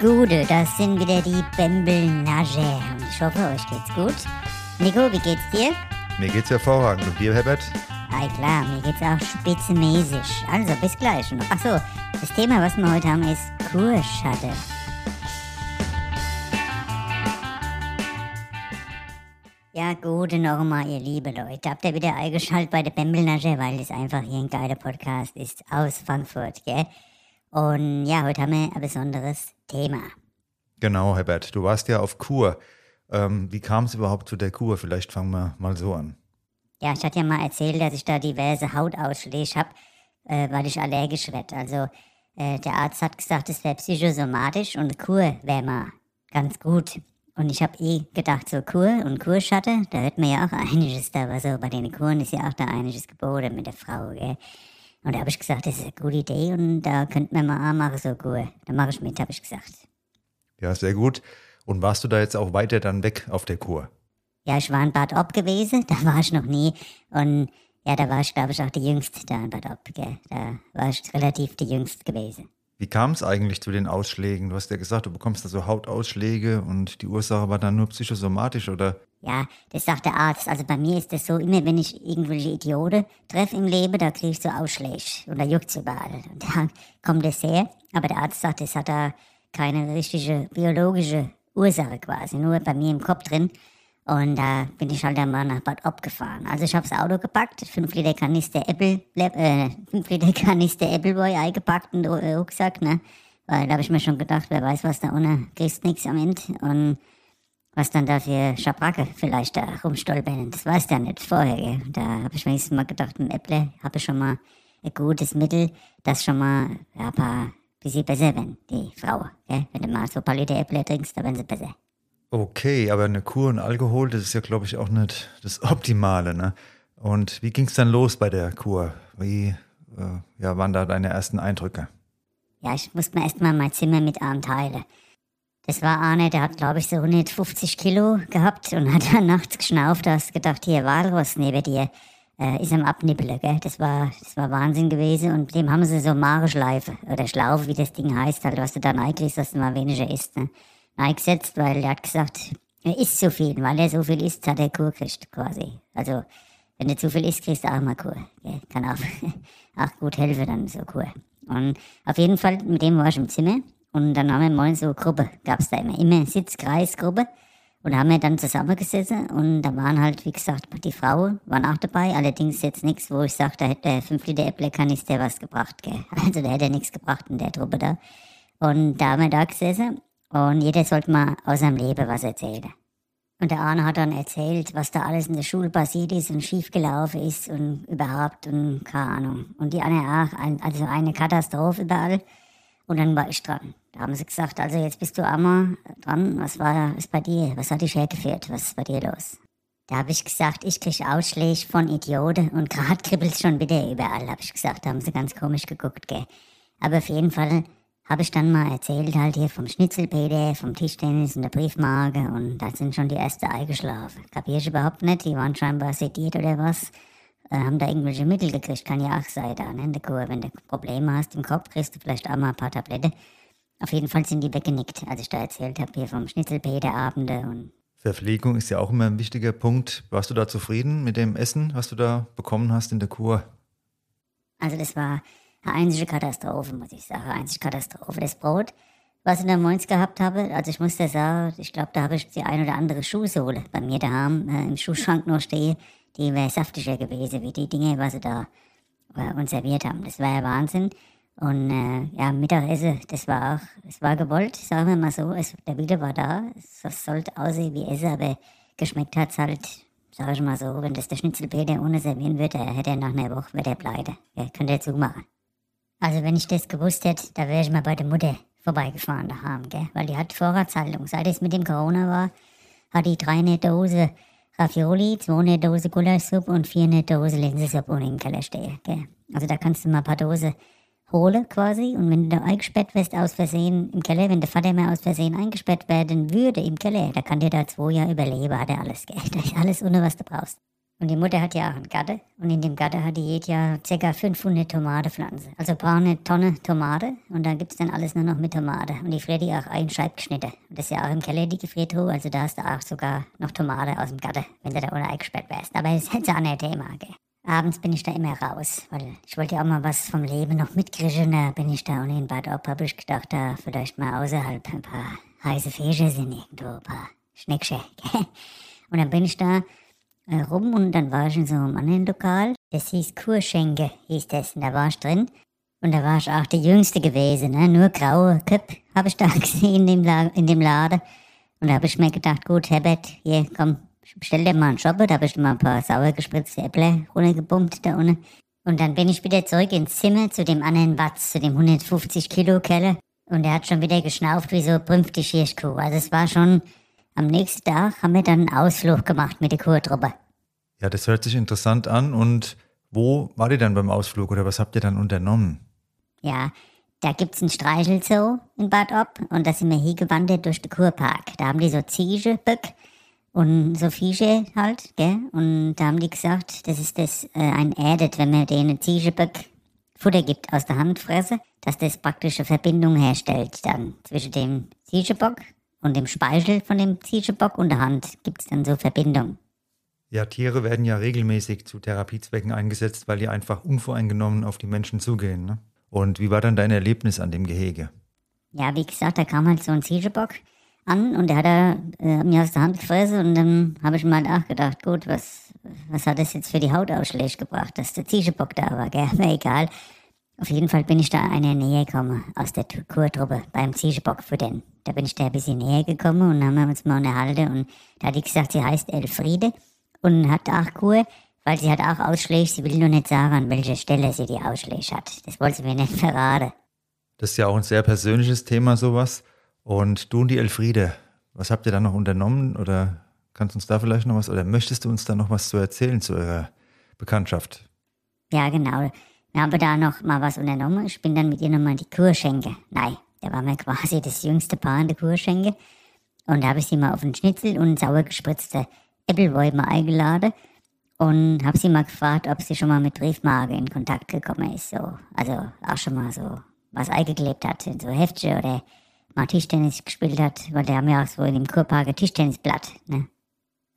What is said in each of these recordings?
Gute, das sind wieder die Bembelnage. Und ich hoffe, euch geht's gut. Nico, wie geht's dir? Mir geht's hervorragend. Und dir, Herbert? Ah, klar, mir geht's auch spitzenmäßig. Also, bis gleich. Achso, das Thema, was wir heute haben, ist Kurschatte. Ja, gute nochmal, ihr liebe Leute. Habt ihr wieder eingeschaltet bei der Bembelnage, weil das einfach hier ein geiler Podcast ist aus Frankfurt, gell? Und ja, heute haben wir ein besonderes Thema. Genau, Herbert. Du warst ja auf Kur. Ähm, wie kam es überhaupt zu der Kur? Vielleicht fangen wir mal so an. Ja, ich hatte ja mal erzählt, dass ich da diverse Hautausschläge habe, äh, weil ich allergisch werde. Also äh, der Arzt hat gesagt, es wäre psychosomatisch und Kur wäre mal ganz gut. Und ich habe eh gedacht, so Kur und Kurschatte, da hört man ja auch einiges da, aber so bei den Kuren ist ja auch da einiges geboten mit der Frau, gell? Und da habe ich gesagt, das ist eine gute Idee und da könnte man mal machen, so Kur. Da mache ich mit, habe ich gesagt. Ja, sehr gut. Und warst du da jetzt auch weiter dann weg auf der Kur? Ja, ich war in Bad Ob gewesen, da war ich noch nie. Und ja, da war ich, glaube ich, auch die Jüngste da in Bad Ob, gell? Da war ich relativ die Jüngste gewesen. Wie kam es eigentlich zu den Ausschlägen? Du hast ja gesagt, du bekommst da so Hautausschläge und die Ursache war dann nur psychosomatisch, oder? Ja, das sagt der Arzt. Also bei mir ist das so, immer wenn ich irgendwelche Idioten treffe im Leben, da kriege ich so Ausschläge und da juckt es überall. Und da kommt das her. Aber der Arzt sagt, das hat da keine richtige biologische Ursache quasi, nur bei mir im Kopf drin. Und da bin ich halt einmal nach Bad Ob gefahren. Also ich habe das Auto gepackt, 5 Liter Kanister Apple, äh, 5 Liter Kanister Appleboy eingepackt und äh, Rucksack, ne? Weil da habe ich mir schon gedacht, wer weiß, was da ohne kriegst nix am Ende. Und was dann da für Schabracke vielleicht da rumstolpern. Das weiß der nicht vorher, gell? Da habe ich mir mal gedacht, ein Apple habe ich schon mal ein gutes Mittel, das schon mal ja, ein paar bisschen besser werden, die Frau, gell? Wenn du mal so ein paar Liter Äpfel trinkst, dann werden sie besser. Okay, aber eine Kur und Alkohol, das ist ja, glaube ich, auch nicht das Optimale, ne? Und wie ging es dann los bei der Kur? Wie äh, ja, waren da deine ersten Eindrücke? Ja, ich musste mir erstmal mein Zimmer mit Arm teilen. Das war Arne, der hat, glaube ich, so 150 Kilo gehabt und hat dann nachts geschnauft, da hast gedacht, hier, Walross neben dir äh, ist am Abnippeln? Das war, das war Wahnsinn gewesen und dem haben sie so Mareschleife oder Schlaufe, wie das Ding heißt, halt, was du da reinkriegst, dass du mal weniger isst, ne? Eingesetzt, weil er hat gesagt, er isst zu viel. Weil er so viel isst, hat er Kur gekriegt quasi. Also, wenn du zu viel isst, kriegst du auch mal Kur. Ja, kann auch, auch gut helfen, dann so Kur. Und auf jeden Fall, mit dem war ich im Zimmer. Und dann haben wir mal so Gruppe, gab es da immer, immer Sitzkreisgruppe. Und haben wir dann zusammengesessen und da waren halt, wie gesagt, die Frauen waren auch dabei. Allerdings jetzt nichts, wo ich sage, da hätte 5 Liter Äpfel Kanister was gebracht. Gell? Also da hätte er nichts gebracht in der Truppe da. Und da haben wir da gesessen und jeder sollte mal aus seinem Leben was erzählen. Und der Arne hat dann erzählt, was da alles in der Schule passiert ist und schiefgelaufen ist und überhaupt und keine Ahnung. Und die Anne auch, also eine Katastrophe überall. Und dann war ich dran. Da haben sie gesagt, also jetzt bist du einmal dran. Was war es bei dir? Was hat dich hergeführt? Was ist bei dir los? Da habe ich gesagt, ich kriege Ausschläge von Idioten und gerade kribbelt schon wieder überall, habe ich gesagt. Da haben sie ganz komisch geguckt, gell. Aber auf jeden Fall habe ich dann mal erzählt, halt hier vom Schnitzelpeter, vom Tischtennis und der Briefmarke und da sind schon die ersten eingeschlafen. Kapier ich überhaupt nicht, die waren scheinbar sediert oder was. Äh, haben da irgendwelche Mittel gekriegt, kann ja auch sein da, ne, in der Kur. Wenn du Probleme hast im Kopf, kriegst du vielleicht auch mal ein paar Tabletten. Auf jeden Fall sind die weggenickt, als ich da erzählt habe, hier vom Schnitzelpeter-Abende und Verpflegung ist ja auch immer ein wichtiger Punkt. Warst du da zufrieden mit dem Essen, was du da bekommen hast in der Kur? Also das war einzige Katastrophe, muss ich sagen. Einzige Katastrophe. Das Brot, was ich in der Moins gehabt habe, also ich muss dir sagen, ich glaube, da habe ich die ein oder andere Schuhsohle bei mir daheim äh, im Schuhschrank noch stehe, die wäre saftiger gewesen, wie die Dinge, was sie da äh, uns serviert haben. Das war ja Wahnsinn. Und äh, ja, Mittagessen, das war auch, es war gewollt, sagen wir mal so. Es, der Wille war da, es sollte aussehen wie Essen, aber geschmeckt hat es halt, sag ich mal so, wenn das der Schnitzelpeter ohne servieren würde, hätte er nach einer Woche wieder pleite. Ja, könnte er zumachen. Also wenn ich das gewusst hätte, da wäre ich mal bei der Mutter vorbeigefahren daheim, gell? Weil die hat Vorratshaltung. Seit es mit dem Corona war, hat die drei eine Dose Ravioli, zwei eine Dose Gulaschsuppe und vier eine Dose Linsensuppe unten im Keller stehen, gell? Also da kannst du mal ein paar Dose holen quasi und wenn du da eingesperrt wirst aus Versehen im Keller, wenn der Vater mal aus Versehen eingesperrt werden würde im Keller, da kann dir da zwei Jahre überleben, hat er alles, gell? Da ist alles ohne was du brauchst. Und die Mutter hat ja auch einen Gatte. Und in dem Gatte hat die jedes Jahr ca. 500 Tomatepflanzen. Also braucht eine Tonne Tomate. Und da gibt es dann alles nur noch mit Tomate. Und die friert die auch ein Scheib geschnitten. Und das ist ja auch im Keller die Gefriertruhe. Also da hast du auch sogar noch Tomate aus dem Gatte, wenn du da ohne eingesperrt wärst. Aber das ist jetzt nicht ein Thema, gell? Abends bin ich da immer raus, weil ich wollte ja auch mal was vom Leben noch mitkriegen. Da bin ich da ohne in Bad Ob, habe ich gedacht, da vielleicht mal außerhalb ein paar heiße Fische sind irgendwo, ein paar Schneckchen. Und dann bin ich da rum und dann war ich in so einem anderen Lokal. Das hieß Kurschenke, hieß das. Und da war ich drin. Und da war ich auch die Jüngste gewesen, ne? Nur graue Köpfe habe ich da gesehen in dem, La in dem Laden. Und da habe ich mir gedacht, gut, Herbert, hier, komm, bestell dir mal einen Shopper. Da habe ich mal ein paar sauer gespritzte Äpfel runtergebummt da unten. Und dann bin ich wieder zurück ins Zimmer zu dem anderen Watz, zu dem 150 Kilo Keller. Und er hat schon wieder geschnauft wie so prümpfte Schirschkuh. Also es war schon am nächsten Tag haben wir dann einen Ausflug gemacht mit der Kurtruppe. Ja, das hört sich interessant an. Und wo war ihr dann beim Ausflug oder was habt ihr dann unternommen? Ja, da gibt's einen Streichelzoo in Bad Ob und da sind wir hingewandert durch den Kurpark. Da haben die so Ziege, Böck und so Fische halt, gell? Und da haben die gesagt, das ist das äh, ein Erdet, wenn man denen Ziegeböck Futter gibt aus der Handfresse, dass das praktische Verbindung herstellt dann zwischen dem Ziegebock und dem Speichel von dem Zieschebock und der Hand gibt es dann so Verbindung. Ja, Tiere werden ja regelmäßig zu Therapiezwecken eingesetzt, weil die einfach unvoreingenommen auf die Menschen zugehen. Ne? Und wie war dann dein Erlebnis an dem Gehege? Ja, wie gesagt, da kam halt so ein Zieschebock an und der hat er äh, mir aus der Hand gefressen und dann habe ich mal nachgedacht, gut, was, was hat das jetzt für die Hautausschläge gebracht, dass der Zieschebock da war, gell? Aber egal. Auf jeden Fall bin ich da einer näher gekommen aus der Kurtruppe beim Zieschebock für den. Da bin ich da ein bisschen näher gekommen und haben uns mal unterhalten und da hat die gesagt, sie heißt Elfriede und hat auch Kur, weil sie hat auch Ausschläge, sie will nur nicht sagen, an welcher Stelle sie die Ausschläge hat. Das wollte sie mir nicht verraten. Das ist ja auch ein sehr persönliches Thema, sowas. Und du und die Elfriede, was habt ihr da noch unternommen oder kannst du uns da vielleicht noch was oder möchtest du uns da noch was zu erzählen zu eurer Bekanntschaft? Ja, genau. Wir haben da noch mal was unternommen. Ich bin dann mit ihr nochmal in die Kurschenke. Nein, da war mir quasi das jüngste Paar in der Kurschenke. Und da habe ich sie mal auf einen Schnitzel und sauer gespritzte Äppelwoi mal eingeladen und habe sie mal gefragt, ob sie schon mal mit Briefmarke in Kontakt gekommen ist. So. Also auch schon mal so was eingeklebt hat in so Heftchen oder mal Tischtennis gespielt hat, weil die haben ja auch so in dem Kurpark ein Tischtennisblatt. Ne?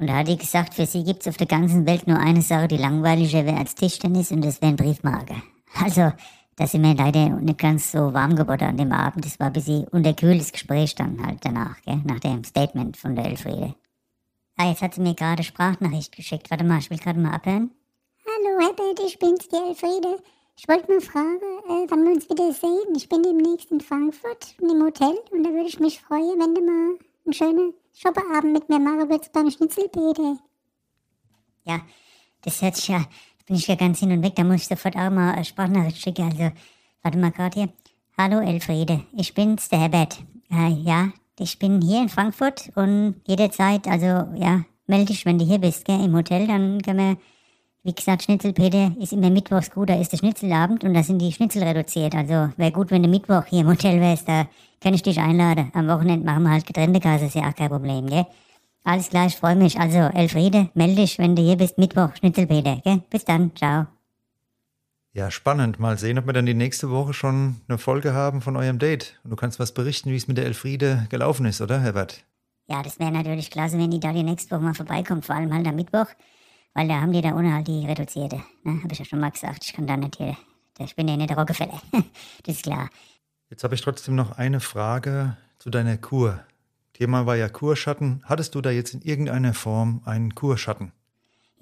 Und da hat die gesagt, für sie gibt es auf der ganzen Welt nur eine Sache, die langweiliger wäre als Tischtennis und das wären Briefmarke. Also, da sind wir leider nicht ganz so warm geworden an dem Abend. Das war ein bisschen unterkühltes Gespräch dann halt danach, gell? nach dem Statement von der Elfriede. Ah, jetzt hat sie mir gerade Sprachnachricht geschickt. Warte mal, ich will gerade mal abhören. Hallo Herbert, ich bin's, die Elfriede. Ich wollte mal fragen, äh, wann wir uns wieder sehen. Ich bin demnächst in Frankfurt im Hotel und da würde ich mich freuen, wenn du mal einen schönen Shopperabend mit mir machen würdest beim Schnitzelbede. Ja, das hört sich ja, da bin ich ja ganz hin und weg, da muss ich sofort auch mal eine Sprachnachricht schicken. Also, warte mal gerade hier. Hallo Elfriede, ich bin's, der Herbert. Äh, ja, ich bin hier in Frankfurt und jederzeit, also ja, melde dich, wenn du hier bist, gell, im Hotel, dann können wir wie gesagt, Schnitzelpeter ist immer mittwochs gut, da ist der Schnitzelabend und da sind die Schnitzel reduziert. Also wäre gut, wenn du Mittwoch hier im Hotel wärst, da kann ich dich einladen. Am Wochenende machen wir halt getrennte Kasse, ist ja auch kein Problem, gell? Alles klar, ich freue mich. Also, Elfriede, melde dich, wenn du hier bist, Mittwoch, Schnitzelpeter, gell? Bis dann, ciao. Ja, spannend. Mal sehen, ob wir dann die nächste Woche schon eine Folge haben von eurem Date. Und du kannst was berichten, wie es mit der Elfriede gelaufen ist, oder, Herbert? Ja, das wäre natürlich klasse, wenn die da die nächste Woche mal vorbeikommt, vor allem halt am Mittwoch. Weil da haben die da ohne halt die reduzierte. Ne? Habe ich ja schon mal gesagt. Ich kann da nicht hier. Ich bin ja nicht der Rockefeller. das ist klar. Jetzt habe ich trotzdem noch eine Frage zu deiner Kur. Thema war ja Kurschatten. Hattest du da jetzt in irgendeiner Form einen Kurschatten?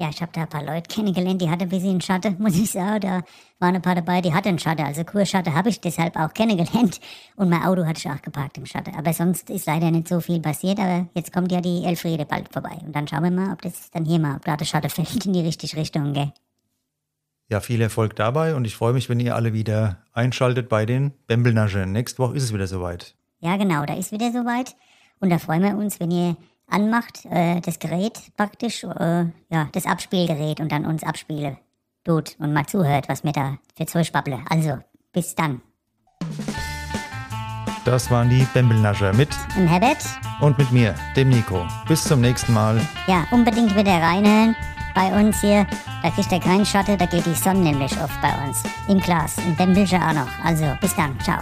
Ja, ich habe da ein paar Leute kennengelernt, die hatten ein bisschen Schatten, muss ich sagen. Da waren ein paar dabei, die hatten Schatten. Also Kurschatten habe ich deshalb auch kennengelernt. Und mein Auto hatte ich auch geparkt im Schatten. Aber sonst ist leider nicht so viel passiert. Aber jetzt kommt ja die Elfriede bald vorbei. Und dann schauen wir mal, ob das dann hier mal, ob da der Schatten fällt in die richtige Richtung, gell? Ja, viel Erfolg dabei und ich freue mich, wenn ihr alle wieder einschaltet bei den Bembelnaschen. Nächste Woche ist es wieder soweit. Ja, genau, da ist wieder soweit. Und da freuen wir uns, wenn ihr anmacht, äh, das Gerät praktisch, äh, ja, das Abspielgerät und dann uns abspiele tut und mal zuhört, was mir da für Zeug babble. Also, bis dann. Das waren die Bembelnascher mit Und Herbert? und mit mir, dem Nico. Bis zum nächsten Mal. Ja, unbedingt wieder reinhören. bei uns hier, da kriegt er keinen Schatten, da geht die Sonne nämlich auf bei uns. Im Glas. Will ich auch noch. Also, bis dann. Ciao.